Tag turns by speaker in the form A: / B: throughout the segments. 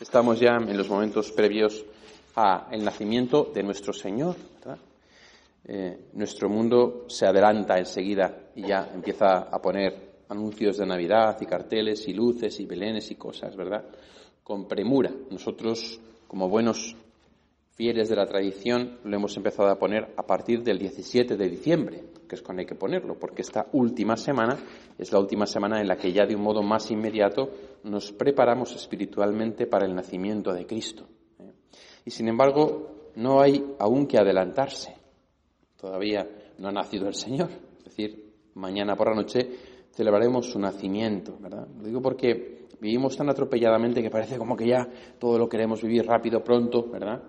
A: Estamos ya en los momentos previos al nacimiento de nuestro Señor. Eh, nuestro mundo se adelanta enseguida y ya empieza a poner anuncios de Navidad y carteles y luces y belenes y cosas, ¿verdad? Con premura. Nosotros, como buenos fieles de la tradición, lo hemos empezado a poner a partir del 17 de diciembre, que es cuando hay que ponerlo, porque esta última semana es la última semana en la que ya de un modo más inmediato nos preparamos espiritualmente para el nacimiento de Cristo. ¿eh? Y sin embargo, no hay aún que adelantarse. Todavía no ha nacido el Señor. Es decir, mañana por la noche celebraremos su nacimiento, ¿verdad? Lo digo porque vivimos tan atropelladamente que parece como que ya todo lo queremos vivir rápido, pronto, ¿verdad?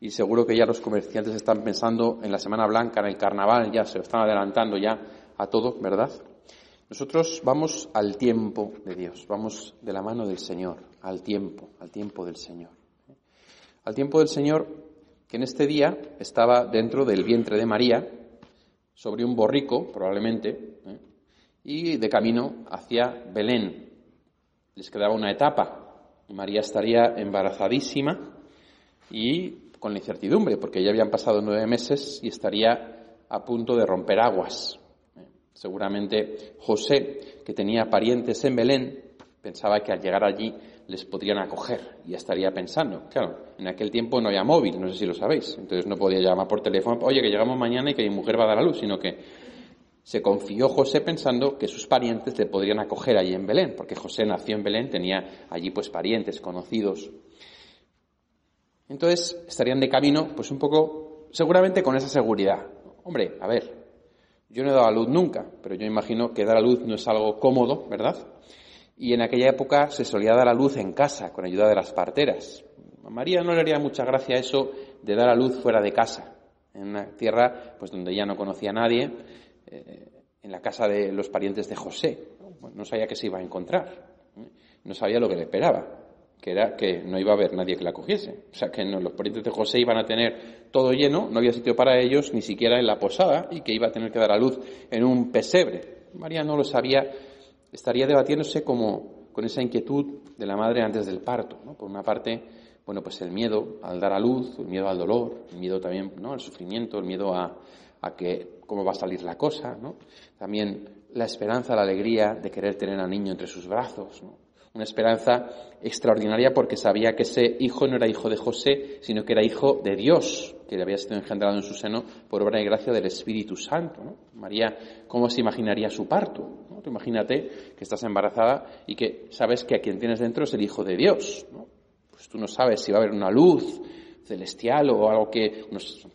A: Y seguro que ya los comerciantes están pensando en la Semana Blanca, en el Carnaval, ya se están adelantando ya a todo, ¿verdad? Nosotros vamos al tiempo de Dios, vamos de la mano del Señor, al tiempo, al tiempo del Señor. Al tiempo del Señor que en este día estaba dentro del vientre de María, sobre un borrico, probablemente, ¿eh? y de camino hacia Belén. Les quedaba una etapa. María estaría embarazadísima y con la incertidumbre, porque ya habían pasado nueve meses y estaría a punto de romper aguas. Seguramente José, que tenía parientes en Belén, pensaba que al llegar allí les podrían acoger y estaría pensando, claro, en aquel tiempo no había móvil, no sé si lo sabéis, entonces no podía llamar por teléfono, oye, que llegamos mañana y que mi mujer va a dar a luz, sino que se confió José pensando que sus parientes le podrían acoger allí en Belén, porque José nació en Belén, tenía allí pues parientes, conocidos. Entonces estarían de camino, pues un poco, seguramente con esa seguridad. Hombre, a ver, yo no he dado a luz nunca, pero yo imagino que dar a luz no es algo cómodo, ¿verdad? Y en aquella época se solía dar a luz en casa, con ayuda de las parteras. A María no le haría mucha gracia eso de dar a luz fuera de casa, en una tierra pues donde ya no conocía a nadie, eh, en la casa de los parientes de José. no sabía qué se iba a encontrar, ¿eh? no sabía lo que le esperaba que era que no iba a haber nadie que la cogiese. O sea, que los parientes de José iban a tener todo lleno, no había sitio para ellos, ni siquiera en la posada, y que iba a tener que dar a luz en un pesebre. María no lo sabía, estaría debatiéndose como con esa inquietud de la madre antes del parto. Por una parte, bueno, pues el miedo al dar a luz, el miedo al dolor, el miedo también ¿no? al sufrimiento, el miedo a, a que cómo va a salir la cosa. También la esperanza, la alegría de querer tener al niño entre sus brazos. Una esperanza extraordinaria porque sabía que ese hijo no era hijo de José, sino que era hijo de Dios, que le había sido engendrado en su seno por obra y gracia del Espíritu Santo. María, ¿cómo se imaginaría su parto? ¿no? imagínate que estás embarazada y que sabes que a quien tienes dentro es el Hijo de Dios. Pues tú no sabes si va a haber una luz, celestial o algo que,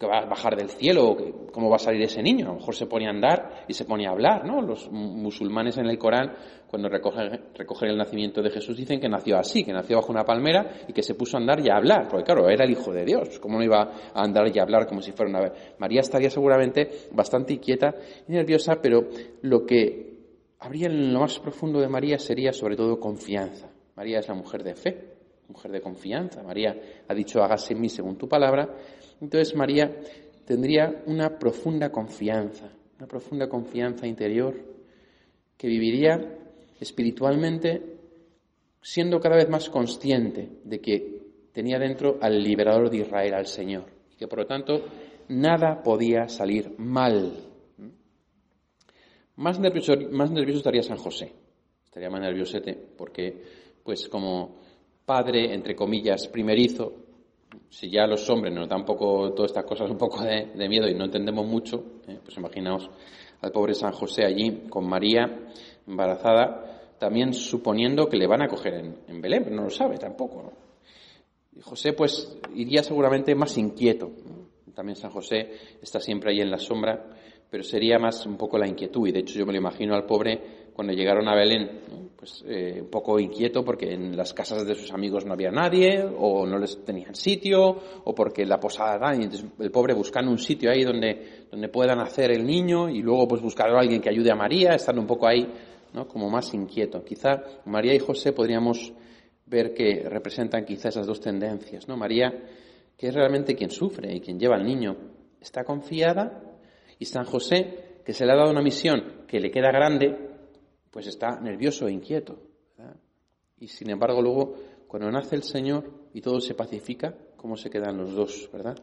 A: va a bajar del cielo, cómo va a salir ese niño. A lo mejor se pone a andar y se pone a hablar, ¿no? Los musulmanes en el Corán, cuando recogen, recogen el nacimiento de Jesús, dicen que nació así, que nació bajo una palmera y que se puso a andar y a hablar, porque claro, era el Hijo de Dios. ¿Cómo no iba a andar y a hablar como si fuera una... María estaría seguramente bastante inquieta y nerviosa, pero lo que habría en lo más profundo de María sería sobre todo confianza. María es la mujer de fe, mujer de confianza. María ha dicho, hágase en mí según tu palabra. Entonces María tendría una profunda confianza, una profunda confianza interior que viviría espiritualmente siendo cada vez más consciente de que tenía dentro al liberador de Israel, al Señor, y que por lo tanto nada podía salir mal. Más nervioso, más nervioso estaría San José, estaría más nerviosete, porque pues como padre, entre comillas, primerizo, si ya los hombres nos dan un poco todas estas cosas un poco de, miedo y no entendemos mucho, eh, pues imaginaos al pobre San José allí con María embarazada, también suponiendo que le van a coger en, Belén, pero no lo sabe tampoco. Y José pues iría seguramente más inquieto. También San José está siempre ahí en la sombra, pero sería más un poco la inquietud. Y de hecho yo me lo imagino al pobre cuando llegaron a Belén, pues eh, un poco inquieto porque en las casas de sus amigos no había nadie, o no les tenían sitio, o porque la posada, y entonces el pobre buscando un sitio ahí donde, donde puedan hacer el niño, y luego pues buscar a alguien que ayude a María, estando un poco ahí, ¿no? Como más inquieto. Quizá María y José podríamos ver que representan quizá esas dos tendencias, ¿no? María, que es realmente quien sufre y quien lleva al niño, está confiada, y San José, que se le ha dado una misión que le queda grande, pues está nervioso e inquieto. Y sin embargo, luego, cuando nace el Señor y todo se pacifica, ¿cómo se quedan los dos, verdad?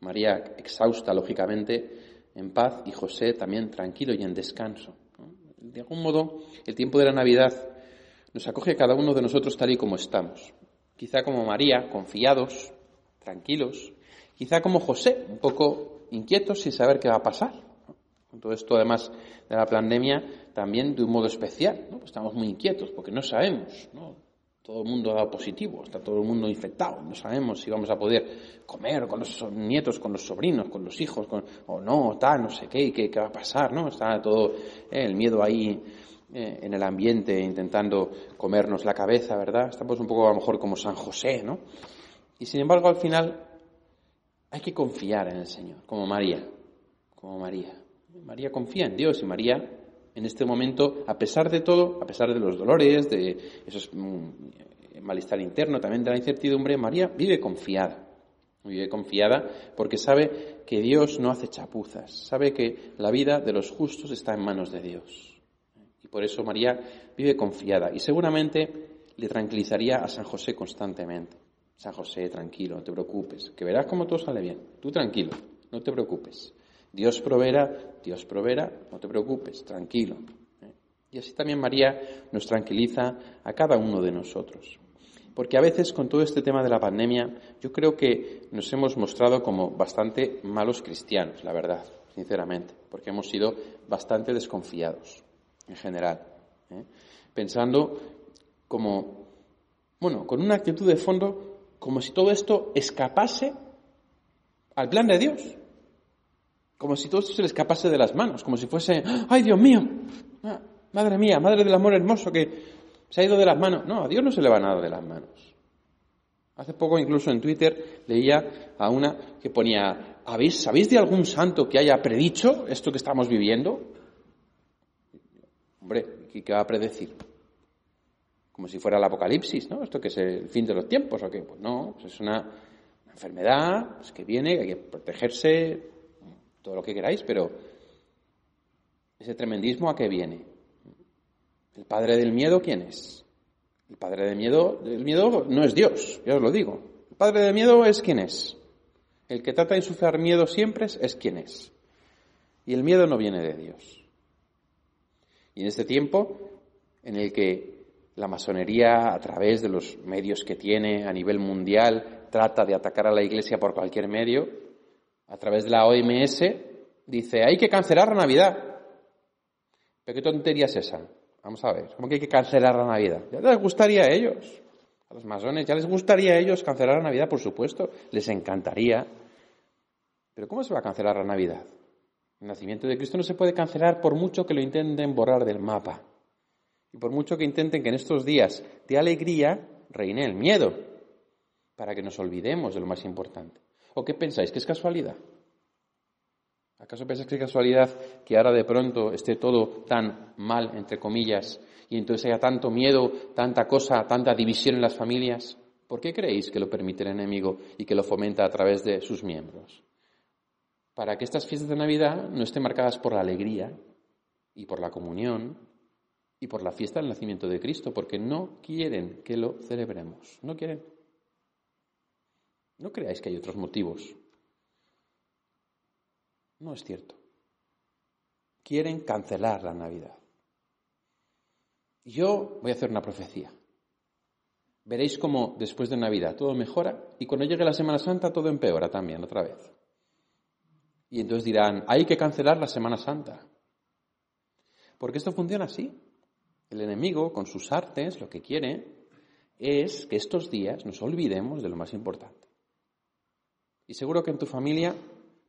A: María exhausta, lógicamente, en paz, y José también tranquilo y en descanso. De algún modo, el tiempo de la Navidad nos acoge a cada uno de nosotros tal y como estamos. Quizá como María, confiados, tranquilos. Quizá como José, un poco inquietos sin saber qué va a pasar. Todo esto, además de la pandemia, también de un modo especial. ¿no? Pues estamos muy inquietos porque no sabemos. ¿no? Todo el mundo ha dado positivo, está todo el mundo infectado. No sabemos si vamos a poder comer con los nietos, con los sobrinos, con los hijos, o no, tal, no sé qué, qué, qué va a pasar. ¿no? Está todo eh, el miedo ahí eh, en el ambiente intentando comernos la cabeza, ¿verdad? Estamos un poco a lo mejor como San José, ¿no? Y sin embargo, al final hay que confiar en el Señor, como María, como María. María confía en Dios y María en este momento, a pesar de todo, a pesar de los dolores, de esos mm, malestar interno, también de la incertidumbre, María vive confiada. Vive confiada porque sabe que Dios no hace chapuzas, sabe que la vida de los justos está en manos de Dios. Y por eso María vive confiada y seguramente le tranquilizaría a San José constantemente. San José, tranquilo, no te preocupes, que verás cómo todo sale bien. Tú tranquilo, no te preocupes. Dios proveerá, Dios proveerá, no te preocupes, tranquilo. ¿eh? Y así también María nos tranquiliza a cada uno de nosotros. Porque a veces con todo este tema de la pandemia, yo creo que nos hemos mostrado como bastante malos cristianos, la verdad, sinceramente, porque hemos sido bastante desconfiados en general. ¿eh? Pensando como, bueno, con una actitud de fondo como si todo esto escapase al plan de Dios como si todo esto se le escapase de las manos, como si fuese, ¡ay Dios mío! Ah, madre mía, madre del amor hermoso que se ha ido de las manos. No, a Dios no se le va nada de las manos. Hace poco incluso en Twitter leía a una que ponía, ¿Habéis, ¿sabéis de algún santo que haya predicho esto que estamos viviendo? Hombre, ¿qué va a predecir? Como si fuera el apocalipsis, ¿no? Esto que es el fin de los tiempos o qué. Pues no, pues es una, enfermedad pues, que viene, hay que protegerse, todo lo que queráis, pero ese tremendismo a qué viene? ¿El padre del miedo quién es? El padre del miedo, del miedo no es Dios, ya os lo digo. El padre del miedo es quién es. El que trata de insuflar miedo siempre es, es quién es. Y el miedo no viene de Dios. Y en este tiempo en el que la masonería, a través de los medios que tiene a nivel mundial, trata de atacar a la Iglesia por cualquier medio, a través de la OMS, dice, hay que cancelar la Navidad. ¿Pero qué tontería es esa? Vamos a ver, ¿cómo que hay que cancelar la Navidad? ¿Ya les gustaría a ellos? A los masones, ¿ya les gustaría a ellos cancelar la Navidad? Por supuesto, les encantaría. Pero ¿cómo se va a cancelar la Navidad? El nacimiento de Cristo no se puede cancelar por mucho que lo intenten borrar del mapa. Y por mucho que intenten que en estos días de alegría reine el miedo, para que nos olvidemos de lo más importante. ¿O qué pensáis? ¿Que es casualidad? ¿Acaso pensáis que es casualidad que ahora de pronto esté todo tan mal, entre comillas, y entonces haya tanto miedo, tanta cosa, tanta división en las familias? ¿Por qué creéis que lo permite el enemigo y que lo fomenta a través de sus miembros? Para que estas fiestas de Navidad no estén marcadas por la alegría y por la comunión y por la fiesta del nacimiento de Cristo, porque no quieren que lo celebremos, no quieren. No creáis que hay otros motivos. No es cierto. Quieren cancelar la Navidad. Yo voy a hacer una profecía. Veréis cómo después de Navidad todo mejora y cuando llegue la Semana Santa todo empeora también otra vez. Y entonces dirán, hay que cancelar la Semana Santa. Porque esto funciona así. El enemigo, con sus artes, lo que quiere es que estos días nos olvidemos de lo más importante. Y seguro que en tu familia,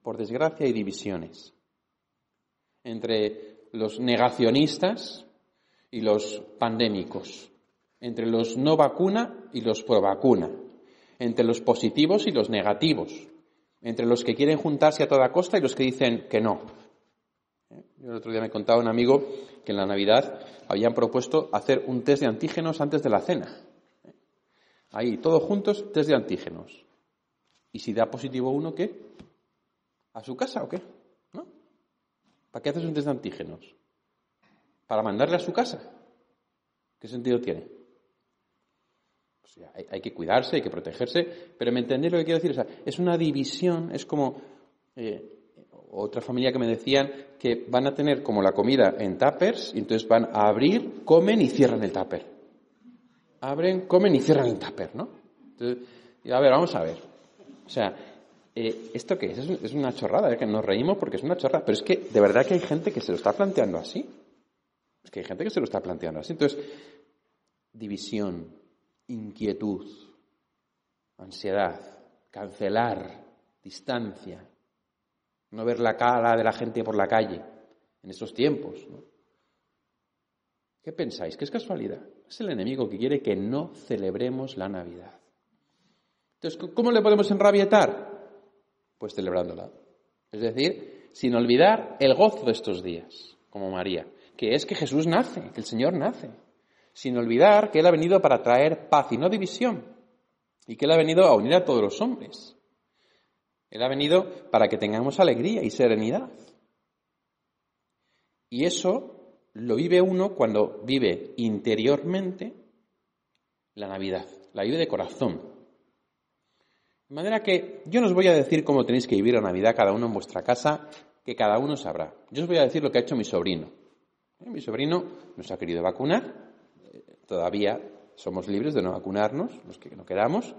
A: por desgracia, hay divisiones entre los negacionistas y los pandémicos, entre los no vacuna y los pro vacuna, entre los positivos y los negativos, entre los que quieren juntarse a toda costa y los que dicen que no. Yo el otro día me contaba un amigo que en la Navidad habían propuesto hacer un test de antígenos antes de la cena. Ahí, todos juntos, test de antígenos. ¿Y si da positivo uno, qué? ¿A su casa o qué? ¿No? ¿Para qué haces un test de antígenos? ¿Para mandarle a su casa? ¿Qué sentido tiene? hay, que cuidarse, hay que protegerse, pero me entendéis lo que quiero decir. es una división, es como eh, otra familia que me decían que van a tener como la comida en tuppers y entonces van a abrir, comen y cierran el tupper. Abren, comen y cierran el tupper, ¿no? Entonces, a ver, vamos a ver. O sea, eh, ¿esto qué es? Es una chorrada, ¿eh? que nos reímos porque es una chorrada, pero es que de verdad que hay gente que se lo está planteando así. Es que hay gente que se lo está planteando así. Entonces, división, inquietud, ansiedad, cancelar, distancia, no ver la cara de la gente por la calle en estos tiempos. ¿Qué pensáis? ¿Qué es casualidad? Es el enemigo que quiere que no celebremos la Navidad. Entonces, ¿cómo le podemos enrabietar? Pues celebrándola. Es decir, sin olvidar el gozo de estos días, como María, que es que Jesús nace, que el Señor nace sin olvidar que Él ha venido para traer paz y no división, y que Él ha venido a unir a todos los hombres. Él ha venido para que tengamos alegría y serenidad. Y eso lo vive uno cuando vive interiormente la Navidad, la vive de corazón. De manera que yo no os voy a decir cómo tenéis que vivir la Navidad cada uno en vuestra casa, que cada uno sabrá. Yo os voy a decir lo que ha hecho mi sobrino. ¿Eh? Mi sobrino nos ha querido vacunar, todavía somos libres de no vacunarnos, los que no queramos.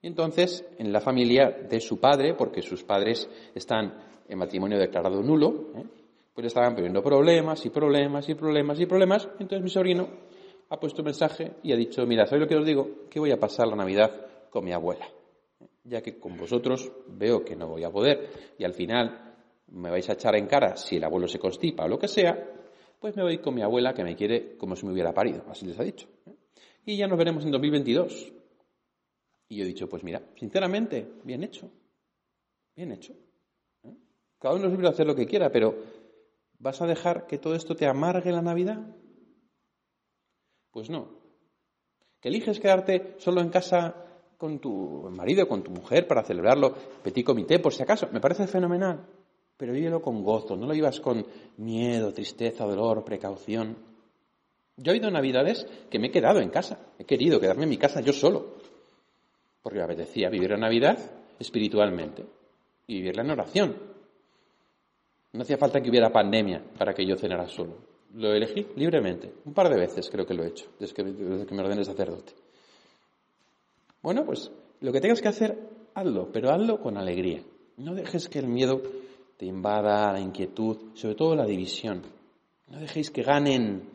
A: Y entonces, en la familia de su padre, porque sus padres están en matrimonio declarado nulo, ¿eh? pues estaban poniendo problemas y problemas y problemas y problemas. Entonces mi sobrino ha puesto un mensaje y ha dicho, mira, ¿sabéis lo que os digo? Que voy a pasar la Navidad con mi abuela. Ya que con vosotros veo que no voy a poder y al final me vais a echar en cara si el abuelo se constipa o lo que sea, pues me voy con mi abuela que me quiere como si me hubiera parido, así les ha dicho. ¿eh? Y ya nos veremos en 2022. Y yo he dicho, pues mira, sinceramente, bien hecho, bien hecho. ¿eh? Cada uno es libre de hacer lo que quiera, pero ¿vas a dejar que todo esto te amargue la Navidad? Pues no. ¿Que eliges quedarte solo en casa con tu marido, con tu mujer para celebrarlo, petit comité, por si acaso? Me parece fenomenal pero vívelo con gozo, no lo vivas con miedo, tristeza, dolor, precaución. Yo he ido Navidades que me he quedado en casa, he querido quedarme en mi casa yo solo, porque me apetecía vivir la Navidad espiritualmente y vivirla en oración. No hacía falta que hubiera pandemia para que yo cenara solo. Lo elegí libremente. Un par de veces creo que lo he hecho, desde que, desde que me ordené sacerdote. Bueno, pues lo que tengas que hacer, hazlo, pero hazlo con alegría. No dejes que el miedo te invada la inquietud, sobre todo la división. No dejéis que ganen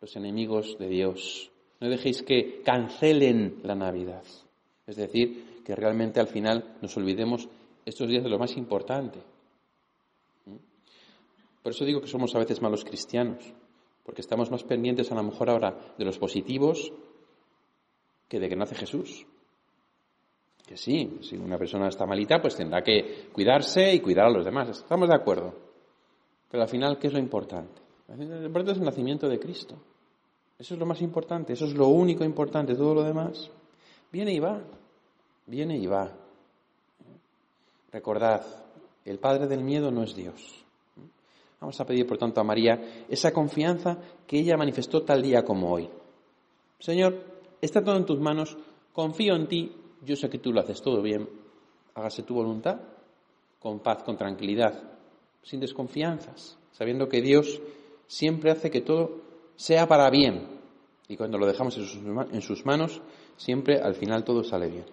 A: los enemigos de Dios. No dejéis que cancelen la Navidad. Es decir, que realmente al final nos olvidemos estos días de lo más importante. ¿Mm? Por eso digo que somos a veces malos cristianos, porque estamos más pendientes a lo mejor ahora de los positivos que de que nace Jesús. Que sí, si una persona está malita, pues tendrá que cuidarse y cuidar a los demás. Estamos de acuerdo. Pero al final, ¿qué es lo importante? Es el nacimiento de Cristo. Eso es lo más importante, eso es lo único importante. Todo lo demás viene y va, viene y va. Recordad, el Padre del miedo no es Dios. Vamos a pedir, por tanto, a María esa confianza que ella manifestó tal día como hoy. Señor, está todo en tus manos, confío en ti, yo sé que tú lo haces todo bien, hágase tu voluntad, con paz, con tranquilidad, sin desconfianzas, sabiendo que Dios siempre hace que todo sea para bien. Y cuando lo dejamos en sus manos, siempre al final todo sale bien.